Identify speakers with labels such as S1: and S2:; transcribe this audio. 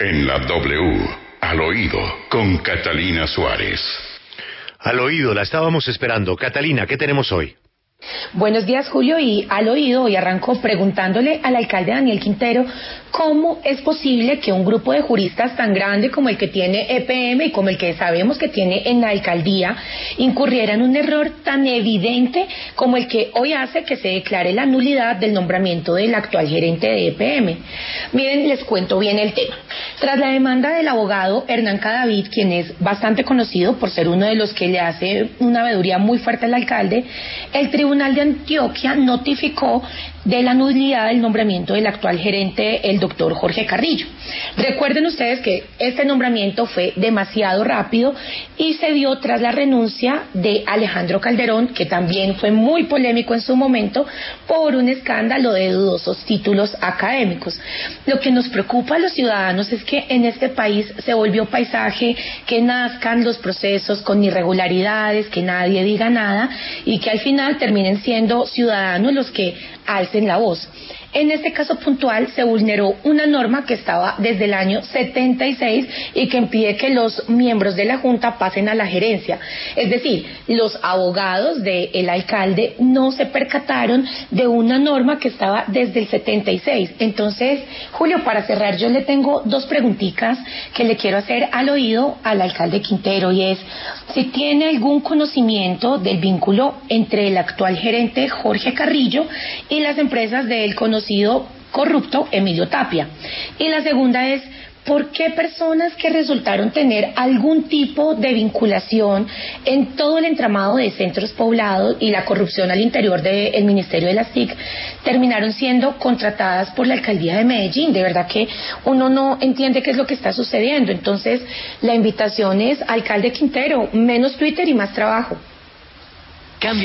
S1: En la W, al oído, con Catalina Suárez.
S2: Al oído, la estábamos esperando. Catalina, ¿qué tenemos hoy?
S3: Buenos días, Julio. Y al oído, hoy arrancó preguntándole al alcalde Daniel Quintero cómo es posible que un grupo de juristas tan grande como el que tiene EPM y como el que sabemos que tiene en la alcaldía incurriera en un error tan evidente como el que hoy hace que se declare la nulidad del nombramiento del actual gerente de EPM. Miren, les cuento bien el tema. Tras la demanda del abogado Hernán Cadavid, quien es bastante conocido por ser uno de los que le hace una veeduría muy fuerte al alcalde, el tribunal Tribunal de Antioquia notificó de la nulidad del nombramiento del actual gerente, el doctor Jorge Carrillo. Recuerden ustedes que este nombramiento fue demasiado rápido y se dio tras la renuncia de Alejandro Calderón, que también fue muy polémico en su momento por un escándalo de dudosos títulos académicos. Lo que nos preocupa a los ciudadanos es que en este país se volvió paisaje que nazcan los procesos con irregularidades, que nadie diga nada y que al final terminen siendo ciudadanos los que alcen la voz. En este caso puntual se vulneró una norma que estaba desde el año 76 y que impide que los miembros de la Junta pasen a la gerencia. Es decir, los abogados del alcalde no se percataron de una norma que estaba desde el 76. Entonces, Julio, para cerrar, yo le tengo dos preguntitas que le quiero hacer al oído al alcalde Quintero y es si tiene algún conocimiento del vínculo entre el actual gerente Jorge Carrillo y las empresas del conocido corrupto Emilio Tapia. Y la segunda es, ¿por qué personas que resultaron tener algún tipo de vinculación en todo el entramado de centros poblados y la corrupción al interior del Ministerio de las TIC terminaron siendo contratadas por la alcaldía de Medellín? De verdad que uno no entiende qué es lo que está sucediendo. Entonces, la invitación es, alcalde Quintero, menos Twitter y más trabajo.